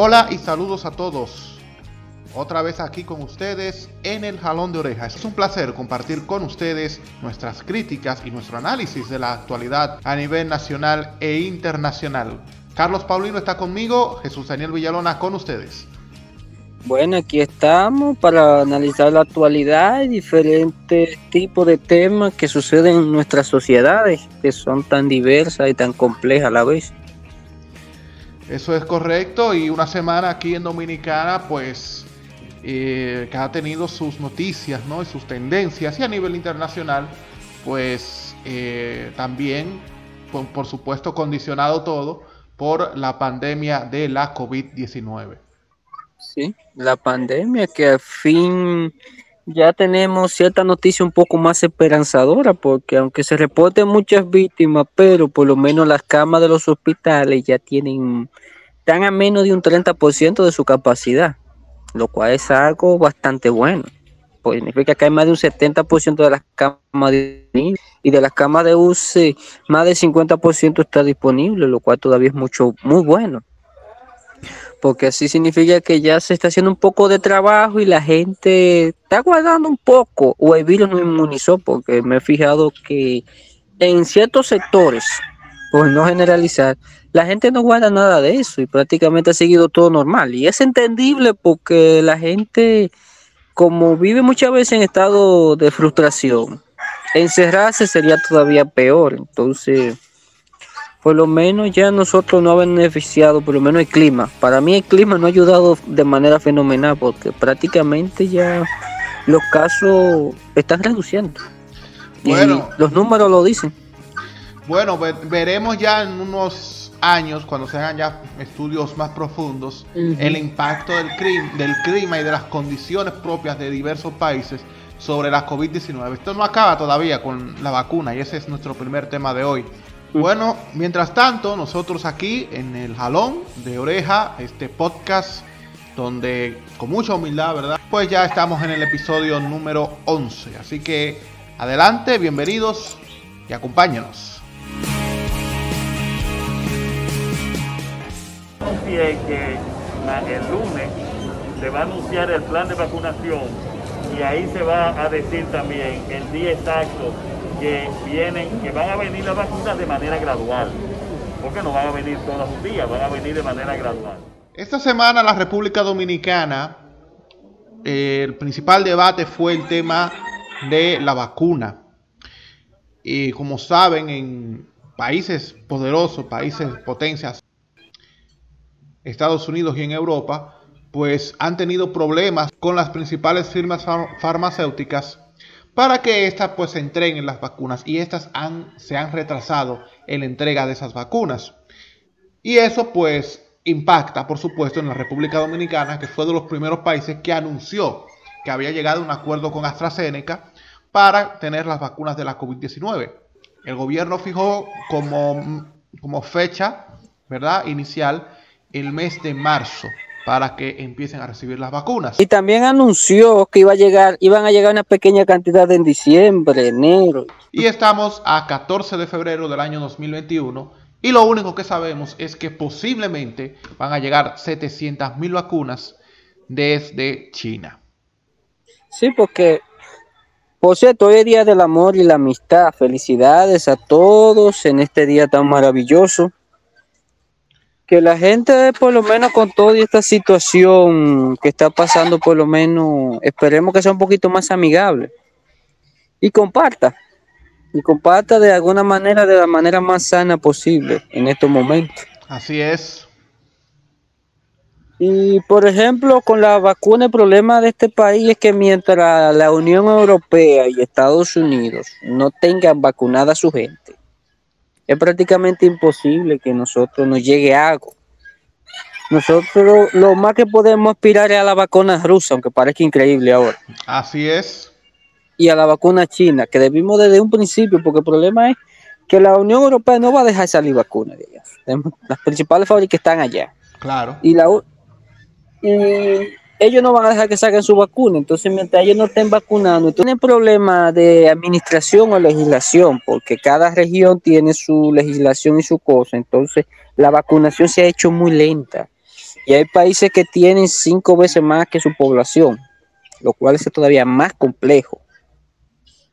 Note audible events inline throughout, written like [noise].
Hola y saludos a todos. Otra vez aquí con ustedes en el Jalón de Orejas. Es un placer compartir con ustedes nuestras críticas y nuestro análisis de la actualidad a nivel nacional e internacional. Carlos Paulino está conmigo, Jesús Daniel Villalona con ustedes. Bueno, aquí estamos para analizar la actualidad y diferentes tipos de temas que suceden en nuestras sociedades, que son tan diversas y tan complejas a la vez. Eso es correcto y una semana aquí en Dominicana pues eh, que ha tenido sus noticias ¿no? y sus tendencias y a nivel internacional pues eh, también por, supuesto condicionado todo por la pandemia de la COVID-19. Sí, la pandemia que al fin ya tenemos cierta noticia un poco más esperanzadora, porque aunque se reporten muchas víctimas, pero por lo menos las camas de los hospitales ya tienen están a menos de un 30% de su capacidad, lo cual es algo bastante bueno. Pues significa que hay más de un 70% de las camas de y de las camas de UCI más del 50% está disponible, lo cual todavía es mucho muy bueno. Porque así significa que ya se está haciendo un poco de trabajo y la gente está guardando un poco o el virus no inmunizó porque me he fijado que en ciertos sectores, por no generalizar, la gente no guarda nada de eso y prácticamente ha seguido todo normal. Y es entendible porque la gente, como vive muchas veces en estado de frustración, encerrarse sería todavía peor. Entonces, por lo menos ya nosotros no ha beneficiado, por lo menos el clima. Para mí el clima no ha ayudado de manera fenomenal porque prácticamente ya los casos están reduciendo. Bueno, y los números lo dicen. Bueno, veremos ya en unos años, cuando se hagan ya estudios más profundos, el impacto del, del clima y de las condiciones propias de diversos países sobre la COVID-19. Esto no acaba todavía con la vacuna y ese es nuestro primer tema de hoy. Bueno, mientras tanto, nosotros aquí en el Jalón de Oreja, este podcast donde con mucha humildad, ¿verdad? Pues ya estamos en el episodio número 11. Así que adelante, bienvenidos y acompáñenos. que el lunes se va a anunciar el plan de vacunación y ahí se va a decir también el día exacto que vienen, que van a venir las vacunas de manera gradual, porque no van a venir todos los días, van a venir de manera gradual. Esta semana la República Dominicana, el principal debate fue el tema de la vacuna. Y como saben, en países poderosos, países potencias Estados Unidos y en Europa, pues han tenido problemas con las principales firmas farmacéuticas para que éstas pues entreguen las vacunas y estas han, se han retrasado en la entrega de esas vacunas. Y eso pues impacta por supuesto en la República Dominicana, que fue de los primeros países que anunció que había llegado a un acuerdo con AstraZeneca para tener las vacunas de la COVID-19. El gobierno fijó como, como fecha, ¿verdad? Inicial el mes de marzo para que empiecen a recibir las vacunas. Y también anunció que iba a llegar, iban a llegar una pequeña cantidad en diciembre, enero. Y estamos a 14 de febrero del año 2021 y lo único que sabemos es que posiblemente van a llegar 700 mil vacunas desde China. Sí, porque, por cierto, hoy es Día del Amor y la Amistad. Felicidades a todos en este día tan maravilloso que la gente, por lo menos con toda esta situación que está pasando, por lo menos esperemos que sea un poquito más amigable y comparta. Y comparta de alguna manera, de la manera más sana posible en estos momentos. Así es. Y por ejemplo, con la vacuna, el problema de este país es que mientras la Unión Europea y Estados Unidos no tengan vacunada a su gente, es prácticamente imposible que nosotros nos llegue algo. Nosotros lo más que podemos aspirar es a la vacuna rusa, aunque parezca increíble ahora. Así es. Y a la vacuna china, que debimos desde un principio, porque el problema es que la Unión Europea no va a dejar salir vacunas de Las principales fábricas están allá. Claro. Y, la, y ellos no van a dejar que salgan su vacuna. Entonces, mientras ellos no estén vacunando, tienen problemas de administración o legislación, porque cada región tiene su legislación y su cosa. Entonces, la vacunación se ha hecho muy lenta. Y hay países que tienen cinco veces más que su población, lo cual es todavía más complejo.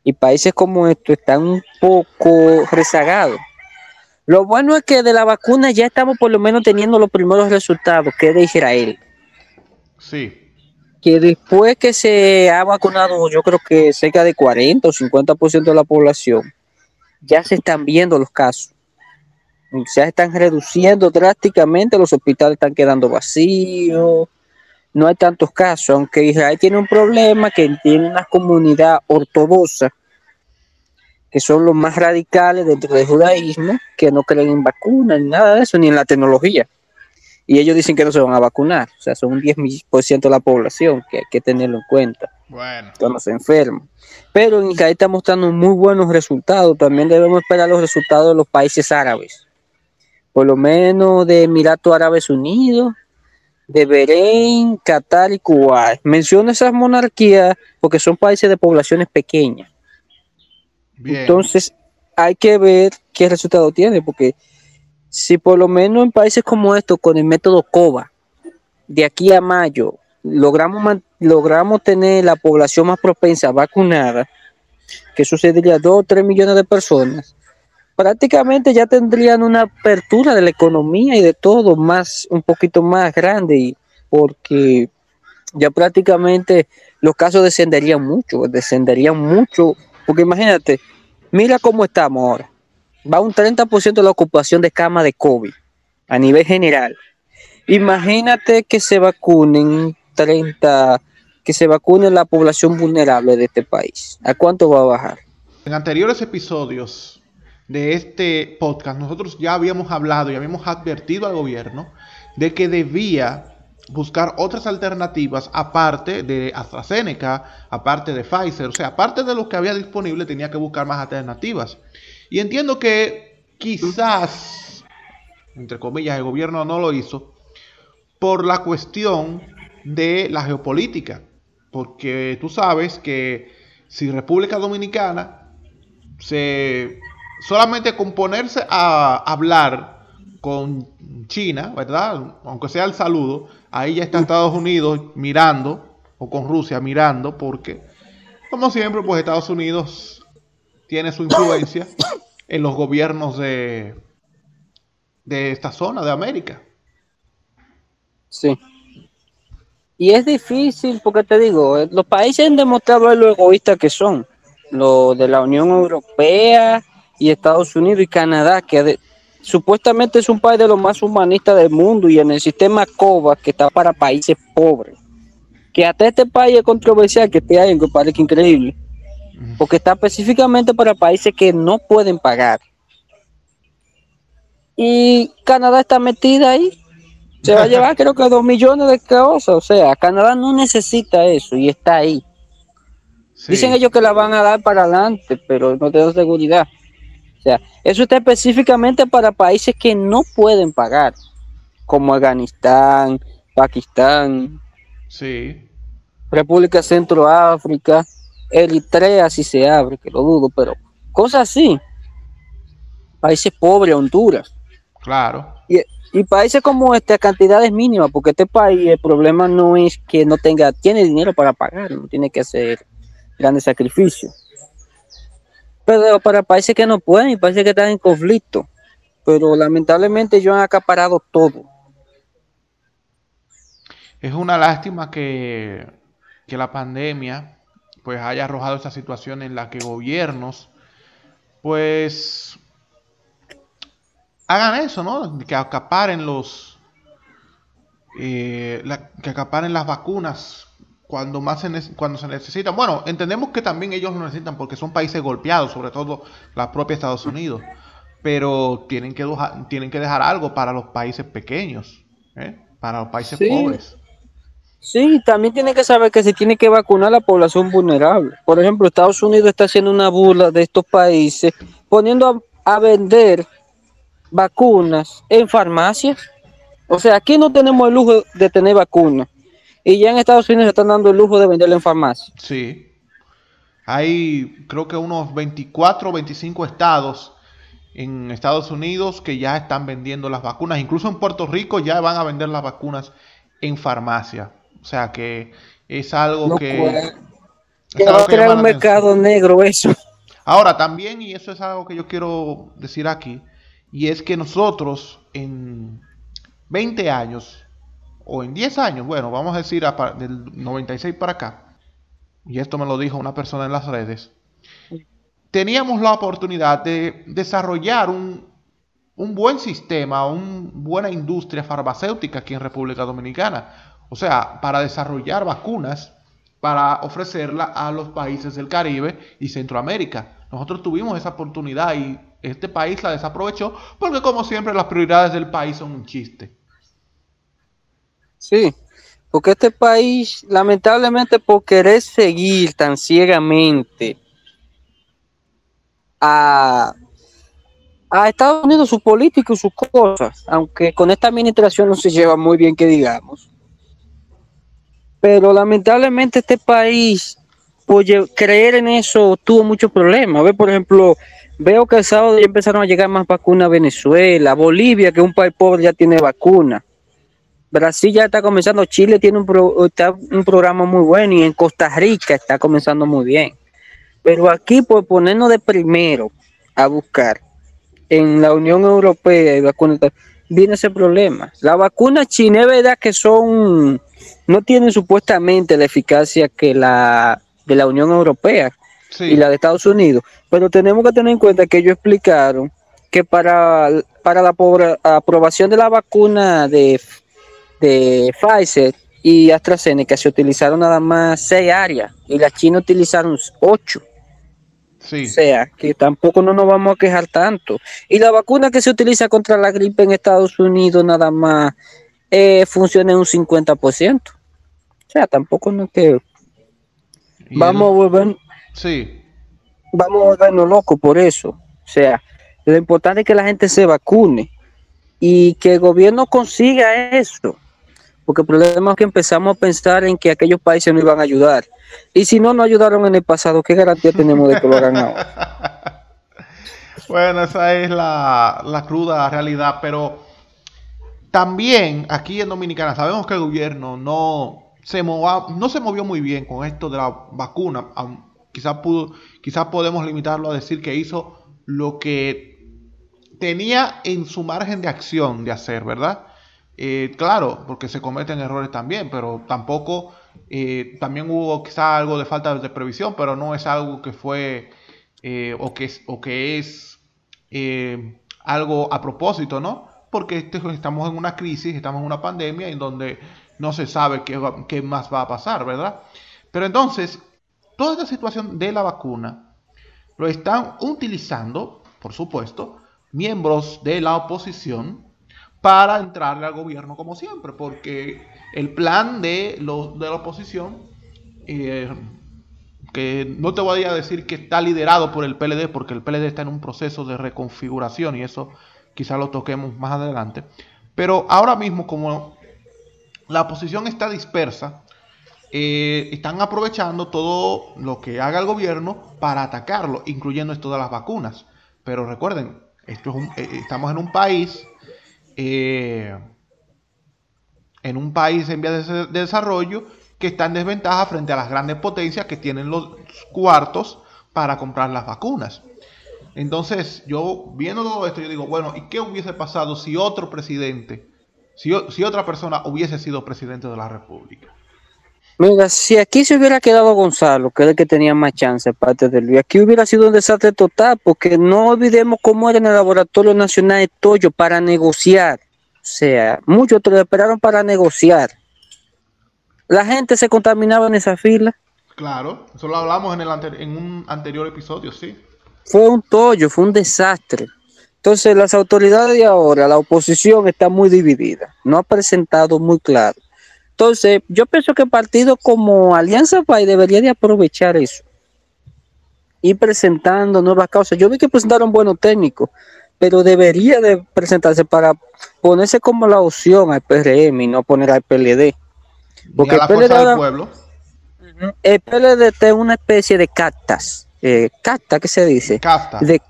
Y países como estos están un poco rezagados. Lo bueno es que de la vacuna ya estamos por lo menos teniendo los primeros resultados, que es de Israel. Que después que se ha vacunado, yo creo que cerca de 40 o 50% de la población, ya se están viendo los casos. Ya están reduciendo drásticamente, los hospitales están quedando vacíos, no hay tantos casos, aunque Israel tiene un problema que tiene una comunidad ortodoxa, que son los más radicales dentro del judaísmo, que no creen en vacunas, ni nada de eso, ni en la tecnología. Y ellos dicen que no se van a vacunar, o sea, son un 10% de la población, que hay que tenerlo en cuenta. Bueno. Cuando se enferman. Pero en Israel está mostrando muy buenos resultados. También debemos esperar los resultados de los países árabes. Por lo menos de Emiratos Árabes Unidos, de Bahrein, Qatar y Kuwait. Menciono esas monarquías porque son países de poblaciones pequeñas. Bien. Entonces, hay que ver qué resultado tiene, porque si por lo menos en países como estos, con el método COVA, de aquí a mayo, logramos, logramos tener la población más propensa vacunada, que sucedería 2 o 3 millones de personas, prácticamente ya tendrían una apertura de la economía y de todo más, un poquito más grande, porque ya prácticamente los casos descenderían mucho, descenderían mucho, porque imagínate, mira cómo estamos ahora. Va un 30% de la ocupación de cama de COVID a nivel general. Imagínate que se vacunen 30, que se vacune la población vulnerable de este país. ¿A cuánto va a bajar? En anteriores episodios de este podcast, nosotros ya habíamos hablado y habíamos advertido al gobierno de que debía buscar otras alternativas aparte de AstraZeneca, aparte de Pfizer, o sea, aparte de lo que había disponible, tenía que buscar más alternativas. Y entiendo que quizás, entre comillas, el gobierno no lo hizo por la cuestión de la geopolítica, porque tú sabes que si República Dominicana se solamente con ponerse a hablar con China, ¿verdad? Aunque sea el saludo, ahí ya está Estados Unidos mirando, o con Rusia mirando, porque, como siempre, pues Estados Unidos tiene su influencia [coughs] en los gobiernos de, de esta zona de América. Sí. Y es difícil porque te digo, eh, los países han demostrado lo egoístas que son. Lo de la Unión Europea y Estados Unidos y Canadá, que supuestamente es un país de los más humanistas del mundo y en el sistema COVAX que está para países pobres. Que hasta este país es controversial que esté ahí, que parece increíble. Porque está específicamente para países que no pueden pagar. Y Canadá está metida ahí. Se va a llevar [laughs] creo que dos millones de cosas. O sea, Canadá no necesita eso y está ahí. Sí. Dicen ellos que la van a dar para adelante, pero no tengo seguridad. O sea, eso está específicamente para países que no pueden pagar, como Afganistán, Pakistán, Sí. República Centroáfrica, Eritrea si se abre, que lo dudo, pero cosas así. Países pobres, Honduras. Claro. Y, y países como este, cantidades mínimas, porque este país el problema no es que no tenga, tiene dinero para pagar, no tiene que hacer grandes sacrificios. Pero para países que no pueden y países que están en conflicto. Pero lamentablemente ellos han acaparado todo. Es una lástima que, que la pandemia pues haya arrojado esta situación en la que gobiernos pues hagan eso, ¿no? Que acaparen los eh, la- que acaparen las vacunas cuando más se, cuando se necesitan. Bueno, entendemos que también ellos lo necesitan porque son países golpeados, sobre todo la propia Estados Unidos. Pero tienen que, dejar, tienen que dejar algo para los países pequeños, ¿eh? para los países Sí. pobres. Sí, también tiene que saber que se tiene que vacunar la población vulnerable. Por ejemplo, Estados Unidos está haciendo una burla de estos países, poniendo a, vender vacunas en farmacias. O sea, aquí no tenemos el lujo de tener vacunas. Y ya en Estados Unidos se están dando el lujo de venderla en farmacia. Sí. Hay creo que unos 24 o 25 estados en Estados Unidos que ya están vendiendo las vacunas. Incluso en Puerto Rico ya van a vender las vacunas en farmacia. O sea que es algo No que... Que va a crear un mercado atención. negro eso. Ahora también, y eso es algo que yo quiero decir aquí, y es que nosotros en 20 años, o en 10 años, bueno, vamos a decir del 96 para acá, y esto me lo dijo una persona en las redes, teníamos la oportunidad de desarrollar un, un buen sistema, una buena industria farmacéutica aquí en República Dominicana. O sea, para desarrollar vacunas para ofrecerla a los países del Caribe y Centroamérica. Nosotros tuvimos esa oportunidad y este país la desaprovechó porque como siempre las prioridades del país son un chiste. Sí, porque este país, lamentablemente, por querer seguir tan ciegamente a, Estados Unidos, su política y sus cosas, aunque con esta administración no se lleva muy bien, que digamos. Pero lamentablemente este país, por creer en eso, tuvo muchos problemas. Ve, por ejemplo, veo que el sábado ya empezaron a llegar más vacunas a Venezuela, Bolivia, que es un país pobre, ya tiene vacunas. Brasil ya está comenzando, Chile tiene un, pro- está un programa muy bueno y en Costa Rica está comenzando muy bien. Pero aquí por ponernos de primero a buscar en la Unión Europea y vacunas, viene ese problema. Las vacunas chinas es verdad que son, no tienen supuestamente la eficacia que la de la Unión Europea Sí, y la de Estados Unidos. Pero tenemos que tener en cuenta que ellos explicaron que para, para la apro- aprobación de la vacuna de, de Pfizer y AstraZeneca se utilizaron nada más seis áreas y las chinas utilizaron ocho. sí. O sea, que tampoco no nos vamos a quejar tanto. Y la vacuna que se utiliza contra la gripe en Estados Unidos nada más eh, funciona en un 50%. Sea, tampoco no es que vamos a volver sí, vamos a volvernos locos por eso. O sea, lo importante es que la gente se vacune y que el gobierno consiga eso. Porque el problema es que empezamos a pensar en que aquellos países no iban a ayudar. Y si no nos ayudaron en el pasado, ¿qué garantía tenemos de que lo hagan ahora? [laughs] Bueno, esa es la, la cruda realidad, pero también aquí en Dominicana sabemos que el gobierno no se, mova- no se movió muy bien con esto de la vacuna. Quizás pudo, quizás podemos limitarlo a decir que hizo lo que tenía en su margen de acción de hacer, ¿verdad? Eh, claro, porque se cometen errores también, pero tampoco, eh, también hubo quizás algo de falta de previsión, pero no es algo que fue eh, o, que es, o que es algo a propósito, ¿no? Porque este- estamos en una crisis, estamos en una pandemia en donde no se sabe qué, más va a pasar, ¿verdad? Pero entonces, toda esta situación de la vacuna lo están utilizando, por supuesto, miembros de la oposición para entrarle al gobierno como siempre, porque el plan de, de la oposición, eh, que no te voy a decir que está liderado por el PLD, porque el PLD está en un proceso de reconfiguración y eso quizá lo toquemos más adelante, pero ahora mismo como la oposición está dispersa, eh, están aprovechando todo lo que haga el gobierno para atacarlo, incluyendo esto de las vacunas. Pero recuerden, esto es un- eh, estamos en un país, eh, en un país en vías de, de desarrollo que está en desventaja frente a las grandes potencias que tienen los cuartos para comprar las vacunas. Entonces, yo viendo todo esto, yo digo, bueno, ¿y qué hubiese pasado si otro presidente, si, otra persona hubiese sido presidente de la República? Mira, si aquí se hubiera quedado Gonzalo, que era el que tenía más chance aparte de Luis, aquí hubiera sido un desastre total, porque no olvidemos cómo era en el Laboratorio Nacional de Toyo para negociar. O sea, muchos te lo esperaron para negociar. La gente se contaminaba en esa fila. Claro, eso lo hablamos en, el en un anterior episodio, sí. Fue un tollo, fue un desastre. Entonces, las autoridades de ahora, la oposición está muy dividida, no ha presentado muy claro. Entonces, yo pienso que partidos como Alianza País debería de aprovechar eso. Ir presentando nuevas causas. Yo vi que presentaron buenos técnicos, pero debería de presentarse para ponerse como la opción al PRM y no poner al PLD. Porque la el PLD del ahora- pueblo. El PLD es una especie de cactas. Eh, cacta, ¿qué se dice? Casta. de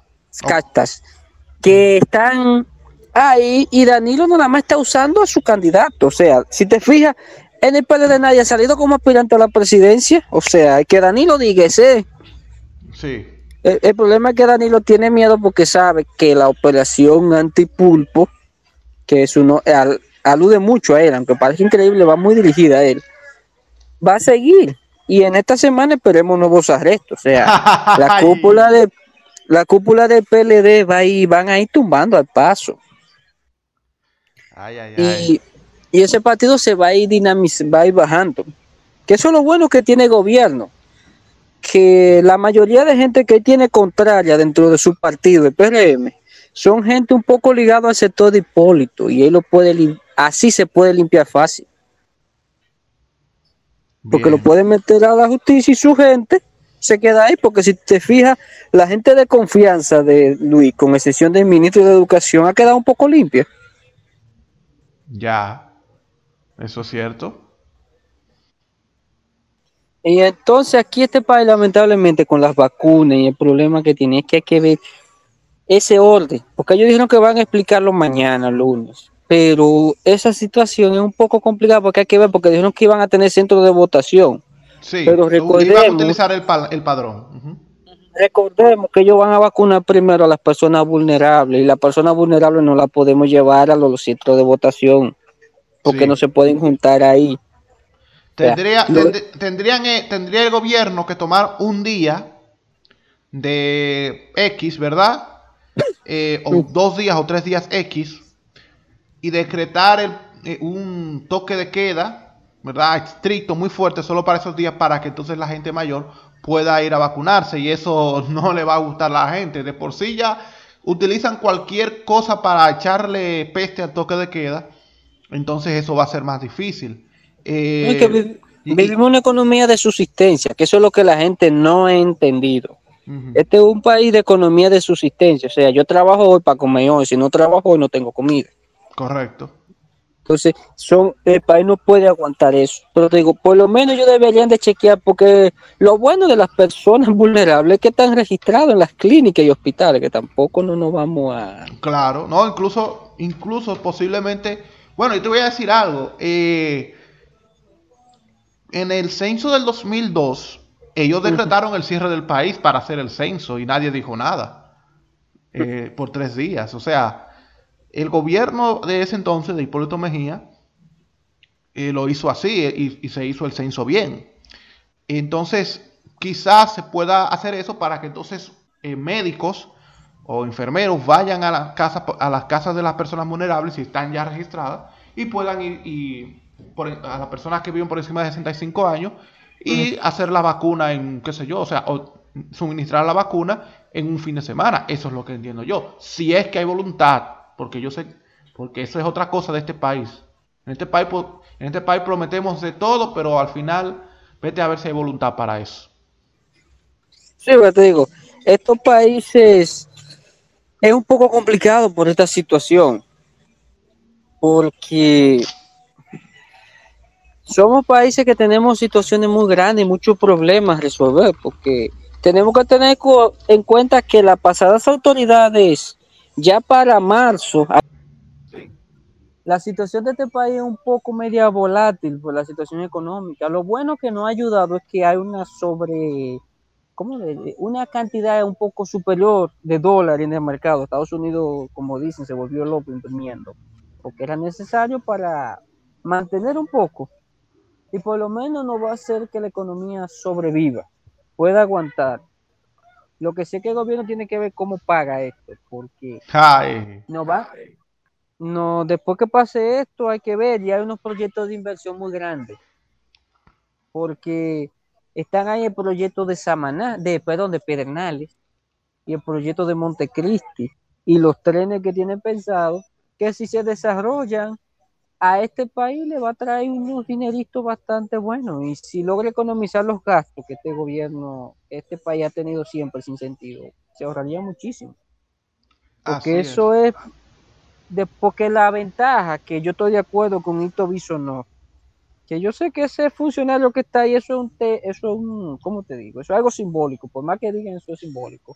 cartas que están ahí y Danilo nada más está usando a su candidato. O sea, si te fijas, en el PLD nadie ha salido como aspirante a la presidencia. O sea, que Danilo diga ese. Sí. El, el problema es que Danilo tiene miedo porque sabe que la operación antipulpo, que es uno, al- alude mucho a él, aunque parece increíble, va muy dirigida a él, va a seguir. Y en esta semana esperemos nuevos arrestos. O sea, [laughs] la cúpula de la cúpula del PLD va ir, van a ir tumbando al paso. Ay, ay, ay. Y, y ese partido se va a ir va a ir bajando. Que eso es lo bueno que tiene el gobierno. Que la mayoría de gente que tiene contraria dentro de su partido, el PRM, son gente un poco ligado al sector de Hipólito. Y él lo puede así se puede limpiar fácil. Porque Bien. lo puede meter a la justicia y su gente se queda ahí. Porque si te fijas, la gente de confianza de Luis, con excepción del ministro de Educación, ha quedado un poco limpia. Ya. Eso es cierto. Y entonces aquí este país lamentablemente con las vacunas y el problema que tiene es que hay que ver ese orden, porque ellos dijeron que van a explicarlo mañana, lunes, pero esa situación es un poco complicada porque hay que ver, porque dijeron que iban a tener centros de votación. Sí. Pero Iban a recordemos- utilizar el, pa- el padrón. Recordemos que ellos van a vacunar primero a las personas vulnerables y las personas vulnerables no las podemos llevar a los centros de votación porque Sí. no se pueden juntar ahí. Tendría, tend- tendrían, eh, tendría el gobierno que tomar un día de X, ¿verdad? [laughs] Eh, o dos días o tres días X y decretar el- eh, un toque de queda, ¿verdad? Estricto, muy fuerte, solo para esos días, para que entonces la gente mayor pueda ir a vacunarse y eso [laughs] no le va a gustar a la gente. De por sí ya utilizan cualquier cosa para echarle peste al toque de queda, entonces eso va a ser más difícil. Eh, Es que vi- y- vivimos una economía de subsistencia, que eso es lo que la gente no ha entendido. Este es un país de economía de subsistencia, o sea, yo trabajo hoy para comer hoy, si no trabajo hoy no tengo comida. Correcto. Entonces, son, el país no puede aguantar eso. Pero te digo, por lo menos ellos deberían de chequear, porque lo bueno de las personas [laughs] vulnerables es que están registrados en las clínicas y hospitales, que tampoco no nos vamos a... Claro, no, incluso, incluso posiblemente, bueno, yo te voy a decir algo. eh, en el censo del 2002, ellos decretaron el cierre del país para hacer el censo y nadie dijo nada eh, por tres días. O sea, el gobierno de ese entonces, de Hipólito Mejía, eh, lo hizo así eh, y, y se hizo el censo bien. Entonces, quizás se pueda hacer eso para que entonces eh, médicos o enfermeros vayan a las casas a las casas de las personas vulnerables si están ya registradas y puedan ir y por- a las personas que viven por encima de 65 años y hacer la vacuna en qué sé yo, o sea, o suministrar la vacuna en un fin de semana. Eso es lo que entiendo yo. Si es que hay voluntad, porque yo sé, porque eso es otra cosa de este país. En este país, en este país prometemos de todo, pero al final vete a ver si hay voluntad para eso. Sí, pero te digo, estos países es un poco complicado por esta situación, porque somos países que tenemos situaciones muy grandes y muchos problemas a resolver, porque tenemos que tener en cuenta que las pasadas autoridades, ya para marzo, la situación de este país es un poco media volátil por la situación económica. Lo bueno que nos ha ayudado es que hay una sobre ¿cómo le- una cantidad un poco superior de dólares en el mercado. Estados Unidos, como dicen, se volvió loco imprimiendo, porque era necesario para mantener un poco. Y por lo menos no va a hacer que la economía sobreviva, pueda aguantar. Lo que sé que el gobierno tiene que ver cómo paga esto, porque Ay, no va. No, después que pase esto hay que ver, y hay unos proyectos de inversión muy grandes. Porque están ahí el proyecto de Samaná, de, perdón, de Pedernales y el proyecto de Montecristi y los trenes que tienen pensado que si se desarrollan a este país le va a traer unos dineritos bastante buenos y si logra economizar los gastos que este gobierno, este país ha tenido siempre sin sentido, se ahorraría muchísimo. Porque es. eso es, de, porque la ventaja que yo estoy de acuerdo con Ito no que yo sé que ese funcionario que está ahí, eso es un, te- eso es un, ¿cómo te digo? Eso es algo simbólico, por más que digan eso es simbólico.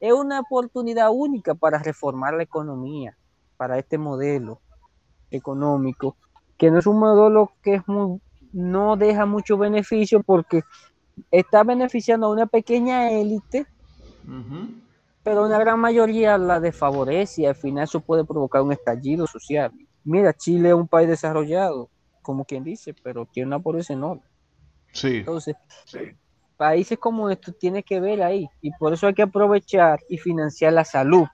Es una oportunidad única para reformar la economía. para este modelo económico, que no es un modelo que es muy, no deja mucho beneficio porque está beneficiando a una pequeña élite, pero una gran mayoría la desfavorece y al final eso puede provocar un estallido social. Mira, Chile es un país desarrollado, como quien dice, pero tiene una pobreza enorme. Sí. Entonces, países como estos tiene que ver ahí y por eso hay que aprovechar y financiar la salud.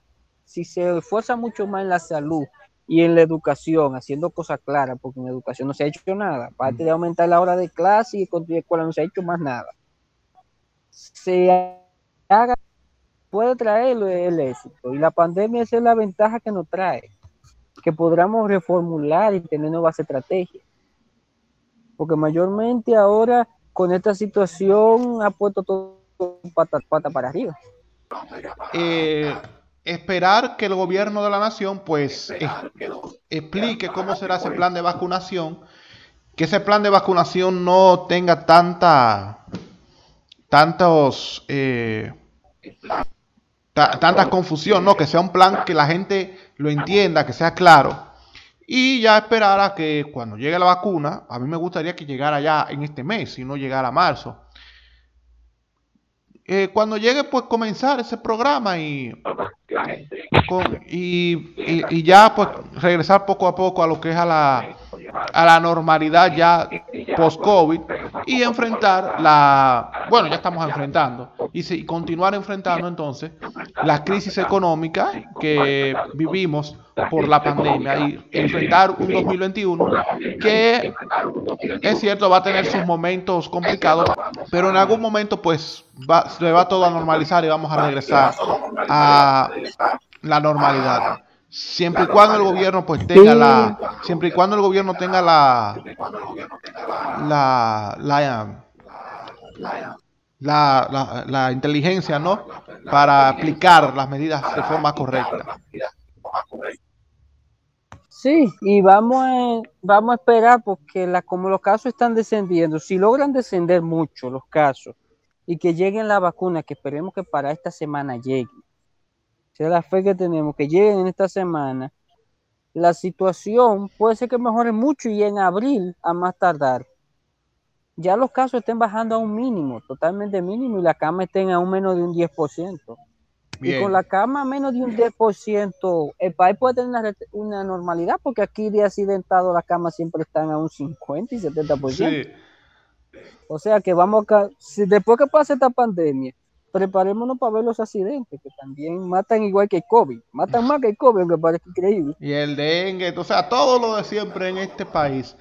Si se esfuerza mucho más en la salud y en la educación, haciendo cosas claras, porque en la educación no se ha hecho nada, aparte de aumentar la hora de clase y construir escuela no se ha hecho más nada. Se haga, puede traer el éxito y la pandemia esa es la ventaja que nos trae, que podamos reformular y tener nuevas estrategias. Porque mayormente ahora con esta situación ha puesto todo pata, pata para arriba. Eh, esperar que el gobierno de la nación pues explique cómo será ese plan de vacunación, que ese plan de vacunación no tenga tanta tantos eh, tanta confusión, no, que sea un plan que la gente lo entienda, que sea claro. Y ya esperar a que cuando llegue la vacuna, a mí me gustaría que llegara ya en este mes y no llegara a marzo. Eh, cuando llegue, pues comenzar ese programa y, y, ya pues regresar poco a poco a lo que es a la, a la normalidad ya post-COVID y enfrentar la, bueno, ya estamos enfrentando, y, continuar enfrentando entonces la crisis económica que vivimos por la pandemia y enfrentar un 2021 que es cierto va a tener sus momentos complicados, pero en algún momento pues va, se va todo a normalizar y vamos a regresar a la normalidad siempre y cuando el gobierno pues tenga la siempre y cuando el gobierno tenga la la la, la, inteligencia no para aplicar las medidas de forma correcta. Sí y vamos a, vamos a esperar porque la, como los casos están descendiendo si logran descender mucho los casos y que lleguen la vacuna que esperemos que para esta semana llegue sea la fe que tenemos, que lleguen en esta semana, la situación puede ser que mejore mucho y en abril, a más tardar, ya los casos estén bajando a un mínimo, totalmente mínimo, y la cama estén a un menos de un 10%. Y con la cama a menos de un 10%, el país puede tener una, normalidad, porque aquí de accidentado las camas siempre están a un 50 y 70%. O sea que vamos a, si después que pase esta pandemia, preparémonos para ver los accidentes, que también matan igual que el COVID. Matan más que el COVID, aunque parece increíble. Y el dengue, o sea, todo lo de siempre en este país.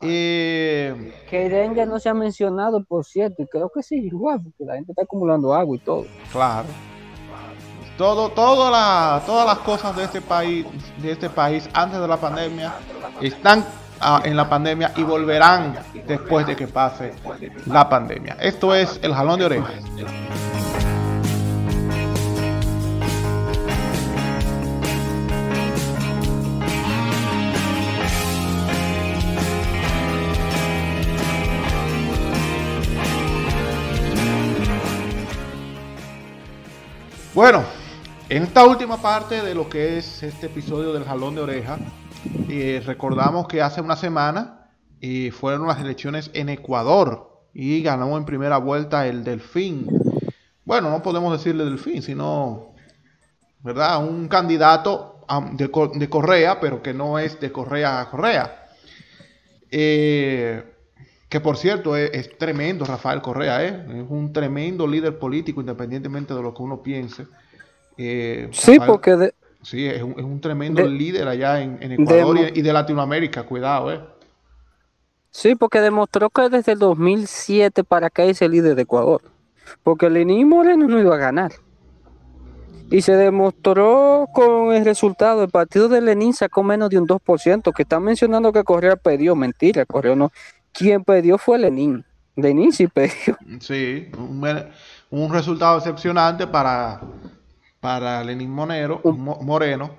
Eh... Que el dengue no se ha mencionado, por cierto, y creo que sí, igual, porque la gente está acumulando agua y todo. Claro. Todo, todo la, todas las cosas de este país, de este país antes de la pandemia, están ah, en la pandemia y volverán después de que pase la pandemia. Esto es el jalón de orejas. Bueno, en esta última parte de lo que es este episodio del jalón de oreja, eh, recordamos que hace una semana eh, fueron las elecciones en Ecuador y ganó en primera vuelta el Delfín. Bueno, no podemos decirle Delfín, sino, ¿verdad? Un candidato de, Correa, pero que no es de Correa a Correa. Eh, que por cierto es, tremendo Rafael Correa, ¿eh? es un tremendo líder político independientemente de lo que uno piense. Eh, sí, porque... sí, es un, tremendo líder allá en, Ecuador y, de Latinoamérica, cuidado. ¿eh? Sí, porque demostró que desde el 2007 para acá es el líder de Ecuador. Porque Lenín Moreno no iba a ganar. Y se demostró con el resultado, el partido de Lenín sacó menos de un 2%, que están mencionando que Correa perdió, mentira, Correa no, quien perdió fue Lenin. Lenin sí perdió. Sí, un, resultado decepcionante para, para Lenin Monero, Moreno.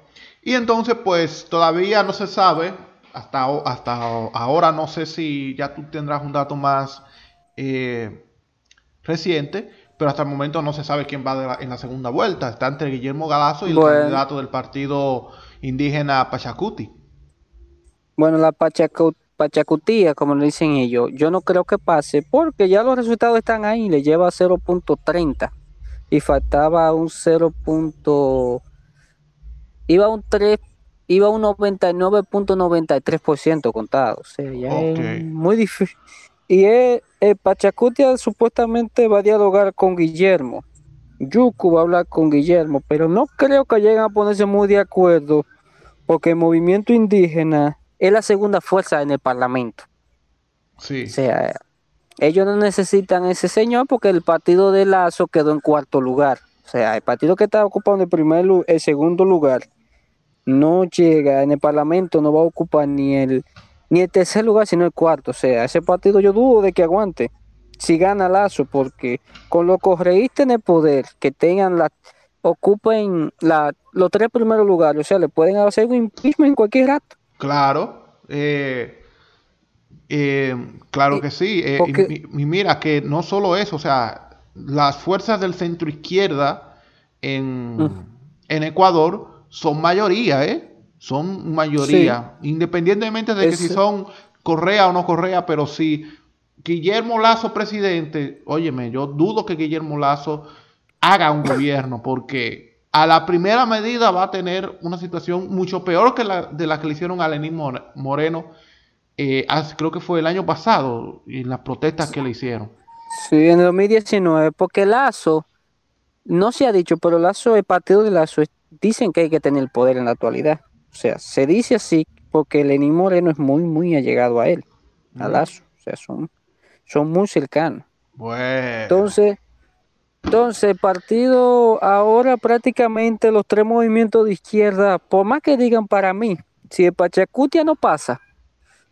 Y entonces, pues todavía no se sabe, hasta, hasta ahora no sé si ya tú tendrás un dato más eh, reciente, pero hasta el momento no se sabe quién va en la segunda vuelta. Está entre Guillermo Galazo y el candidato del partido indígena Pachacuti. Bueno, la Pachacu- Pachacutía, como le dicen ellos, yo no creo que pase porque ya los resultados están ahí, le lleva 0.30 y faltaba un 0. punto- Iba un 3, iba un 99.93% contado, o sea, ya es muy difícil. Y es, Pachacutia supuestamente va a dialogar con Guillermo. Yuku va a hablar con Guillermo, pero no creo que lleguen a ponerse muy de acuerdo porque el movimiento indígena es la segunda fuerza en el Parlamento. Sí. O sea, ellos no necesitan ese señor porque el partido de Lazo quedó en cuarto lugar. O sea, el partido que está ocupando el primer el segundo lugar no llega en el Parlamento, no va a ocupar ni el ni el tercer lugar, sino el cuarto. O sea, ese partido yo dudo de que aguante si gana Lazo, porque con los correístas en el poder que tengan la ocupen la, los tres primeros lugares, o sea, le pueden hacer un impeachment en cualquier rato. Claro, eh, eh, claro Y- que sí. eh, porque- y, y mira que no solo eso, o sea, las fuerzas del centro izquierda en, en Ecuador son mayoría, ¿eh? Son mayoría, independientemente de que si son Correa o no Correa, pero si Guillermo Lazo presidente, óyeme, yo dudo que Guillermo Lazo haga un gobierno porque a la primera medida va a tener una situación mucho peor que la de la que le hicieron a Lenín More- Moreno, eh, creo que fue el año pasado, en las protestas que le hicieron. Sí, en el 2019, porque Lazo, no se ha dicho, pero Lazo, el partido de Lazo, dicen que hay que tener el poder en la actualidad. O sea, se dice así porque Lenín Moreno es muy, muy allegado a él, a. Lazo. O sea, son, son muy cercanos. Bueno, Entonces, entonces, partido ahora prácticamente los tres movimientos de izquierda, por más que digan para mí, si el Pachacutia no pasa,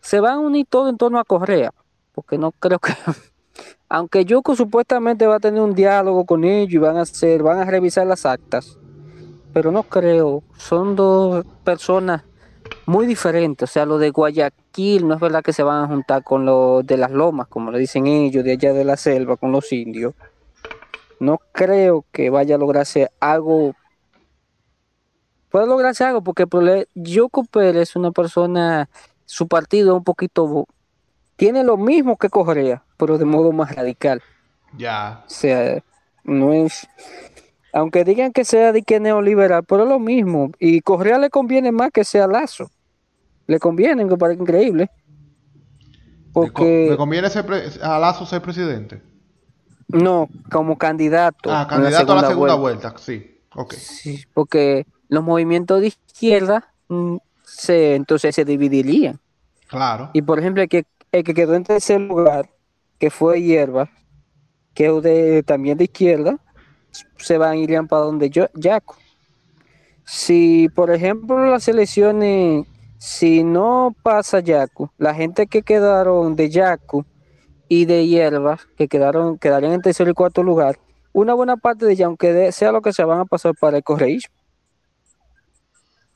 se van a unir todo en torno a Correa, porque no creo que, [laughs] aunque Yuko supuestamente va a tener un diálogo con ellos y van a hacer, van a revisar las actas, pero no creo, son dos personas muy diferentes, o sea, lo de Guayaquil no es verdad que se van a juntar con los de las lomas, como le dicen ellos, de allá de la selva, con los indios. No creo que vaya a lograrse algo. Puede lograrse algo porque el prole- Yoko Pérez es una persona, su partido es un poquito, tiene lo mismo que Correa, pero de modo más radical. ya. O sea, no es, aunque digan que sea de que neoliberal, pero es lo mismo. Y Correa le conviene más que sea Lazo. Le conviene, me parece increíble. ¿Le, co- Porque, le conviene ser pre- a Lazo ser presidente? No, como candidato. Ah, la candidato a la segunda vuelta. vuelta, sí. Ok. Sí, porque los movimientos de izquierda mm, se, entonces se dividirían. Claro. Y por ejemplo, el que, el que quedó en tercer lugar, que fue Hierba, que es de, también de izquierda, se van irían para donde yo, Yaco. Si, por ejemplo, las elecciones, si no pasa Yaco, la gente que quedaron de Yaco y de Hierba, que quedaron, quedarían en tercer y cuarto lugar, una buena parte de ellas, aunque de- sea lo que se van a pasar para el correísmo.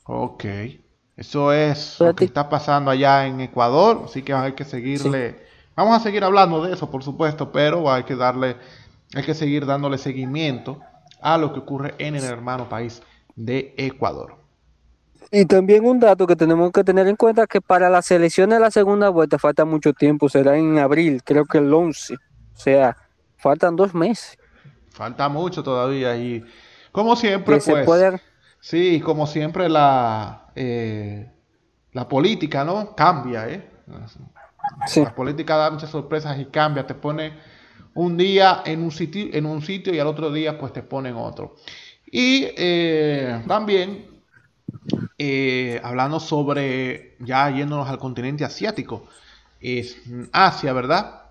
Ok. Eso es lo que está pasando allá en Ecuador, así que hay que seguirle. Vamos a seguir hablando de eso, por supuesto, pero hay que darle, hay que seguir dándole seguimiento a lo que ocurre en el hermano país de Ecuador. Y también un dato que tenemos que tener en cuenta que para las elecciones de la segunda vuelta falta mucho tiempo, será en abril, creo que el 11. O sea, faltan dos meses. Falta mucho todavía y como siempre, Que se pues, puede- sí, como siempre la, eh, la política, ¿no? Cambia, ¿eh? Sí. La política da muchas sorpresas y cambia, te pone un día en un sitio, en un sitio y al otro día pues te pone en otro. Y eh, también eh, hablando sobre, ya yéndonos al continente asiático, es Asia, ¿verdad?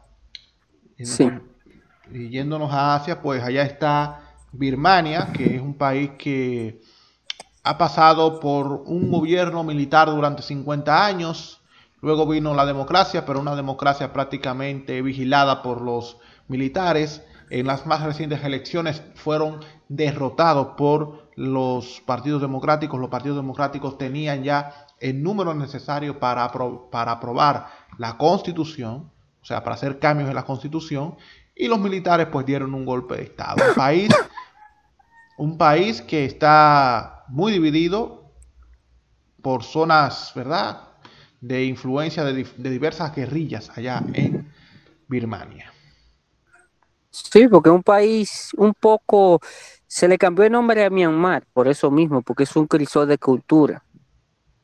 Sí. Y yéndonos a Asia, pues allá está Birmania, que es un país que ha pasado por un gobierno militar durante 50 años. Luego vino la democracia, pero una democracia prácticamente vigilada por los militares. En las más recientes elecciones fueron derrotados por los partidos democráticos. Los partidos democráticos tenían ya el número necesario para, para aprobar la constitución, o sea, para hacer cambios en la constitución. y los militares pues dieron un golpe de estado. Un país, un país que está muy dividido por zonas, ¿verdad? De influencia de, de diversas guerrillas allá en Birmania. Sí, porque un país un poco, se le cambió el nombre a Myanmar, por eso mismo, porque es un crisol de cultura.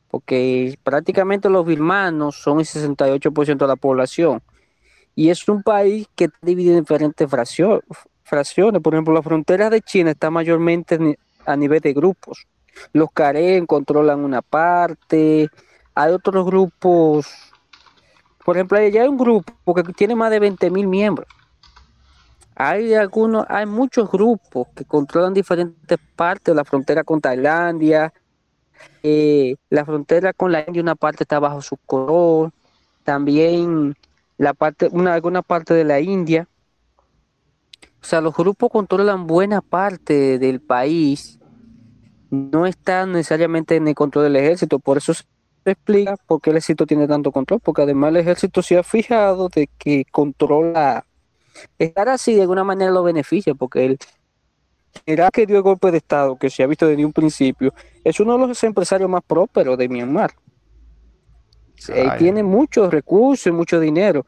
Porque prácticamente los birmanos son el 68% de la población. Y es un país que está dividido en diferentes fracciones. Por ejemplo, la frontera de China está mayormente a nivel de grupos. Los Karen controlan una parte, hay otros grupos. Por ejemplo, allá hay un grupo que tiene más de 20 mil miembros hay algunos, hay muchos grupos que controlan diferentes partes de la frontera con Tailandia, eh, la frontera con la India, una parte está bajo su color, también la parte, una, alguna parte de la India. O sea, los grupos controlan buena parte del país, no están necesariamente en el control del ejército, por eso se explica por qué el ejército tiene tanto control, porque además el ejército se ha fijado de que controla Estar así de alguna manera lo beneficia porque él era que dio el golpe de Estado, que se ha visto desde un principio, es uno de los empresarios más prósperos de Myanmar. tiene muchos recursos, mucho dinero,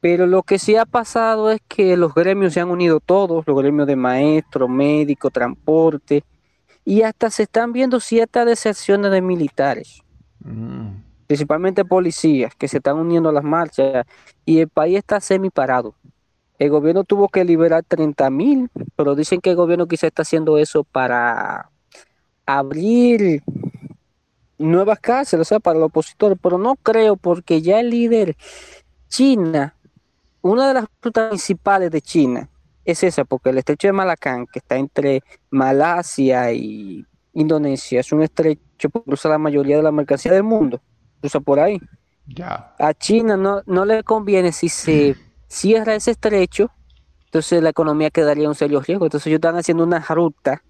pero lo que sí ha pasado es que los gremios se han unido todos, los gremios de maestros, médicos, transporte, y hasta se están viendo ciertas deserciones de militares, mm. principalmente policías, que se están uniendo a las marchas, y el país está semi parado. El gobierno tuvo que liberar 30 mil, pero dicen que el gobierno quizá está haciendo eso para abrir nuevas cárceles, o sea, para los opositores, pero no creo porque ya el líder China, una de las rutas principales de China es esa, porque el estrecho de Malacán, que está entre Malasia y Indonesia, es un estrecho que cruza la mayoría de la mercancía del mundo, cruza por ahí. Ya. A China no, no le conviene si se [clears throat] cierra ese estrecho, entonces la economía quedaría en un serio riesgo. Entonces ellos están haciendo una ruta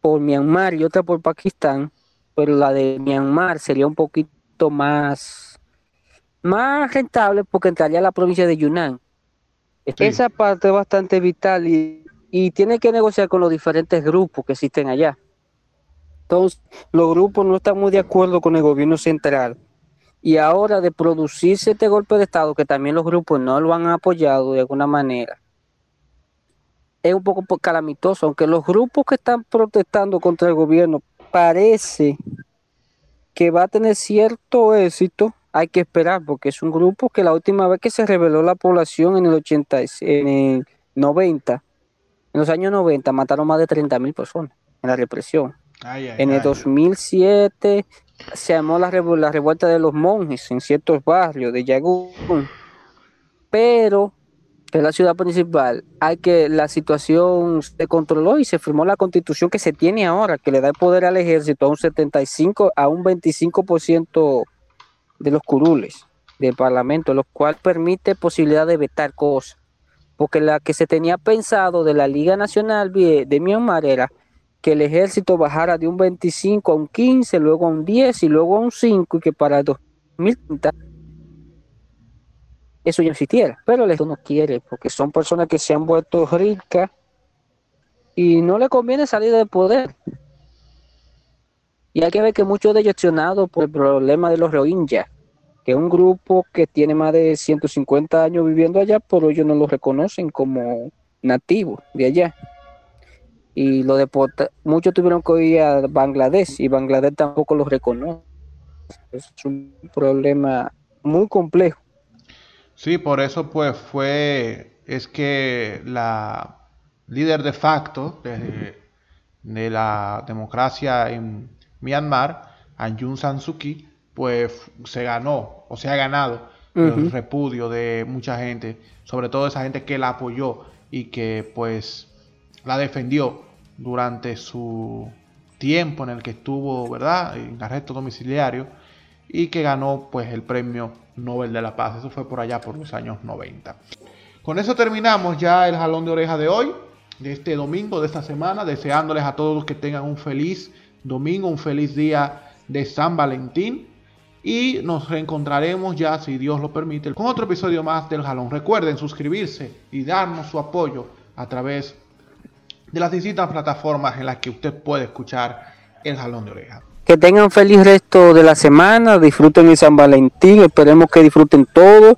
por Myanmar y otra por Pakistán, pero la de Myanmar sería un poquito más, más rentable porque entraría a la provincia de Yunnan. Esa parte es bastante vital y, y tiene que negociar con los diferentes grupos que existen allá. Entonces, los grupos no están muy de acuerdo con el gobierno central y ahora de producirse este golpe de Estado, que también los grupos no lo han apoyado de alguna manera, es un poco calamitoso, aunque los grupos que están protestando contra el gobierno parece que va a tener cierto éxito, hay que esperar, porque es un grupo que la última vez que se reveló la población en el 80, en el 90, en los años 90 mataron más de 30 mil personas en la represión. en el 2007 se llamó la, revuelta de los monjes en ciertos barrios de Yagún, pero en la ciudad principal hay que la situación se controló y se firmó la constitución que se tiene ahora, que le da el poder al ejército a un 75 a un 25% de los curules del parlamento, lo cual permite posibilidad de vetar cosas, porque la que se tenía pensado de la Liga Nacional de Myanmar era que el ejército bajara de un 25 a un 15, luego a un 10 y luego a un 5 y que para el 2030 eso ya existiera. Pero el ejército no quiere porque son personas que se han vuelto ricas y no le conviene salir del poder. Y hay que ver que muchos de por el problema de los Rohingya, que es un grupo que tiene más de 150 años viviendo allá, pero ellos no lo reconocen como nativos de allá y lo deporta, muchos tuvieron que ir a Bangladesh y Bangladesh tampoco los reconoce. Es un problema muy complejo. Sí, por eso pues fue, es que la líder de facto de, de la democracia en Myanmar, Aung San Suu Kyi, pues se ganó o se ha ganado el repudio de mucha gente, sobre todo esa gente que la apoyó y que pues la defendió durante su tiempo en el que estuvo, ¿verdad?, en arresto domiciliario y que ganó pues el premio Nobel de la Paz. Eso fue por allá por los años 90. Con eso terminamos ya el jalón de oreja de hoy, de este domingo, de esta semana, deseándoles a todos que tengan un feliz domingo, un feliz día de San Valentín y nos reencontraremos ya, si Dios lo permite, con otro episodio más del Jalón. Recuerden suscribirse y darnos su apoyo a través de las distintas plataformas en las que usted puede escuchar el Jalón de Oreja. Que tengan feliz resto de la semana, disfruten el San Valentín, esperemos que disfruten todo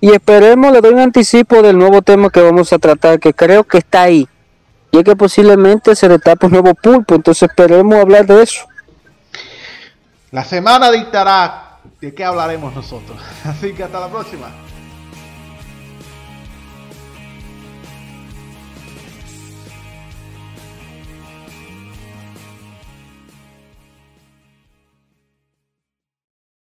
y esperemos, le doy un anticipo del nuevo tema que vamos a tratar, que creo que está ahí. Y es que posiblemente se destape un nuevo pulpo, entonces esperemos hablar de eso. La semana dictará de qué hablaremos nosotros. [laughs] Así que hasta la próxima.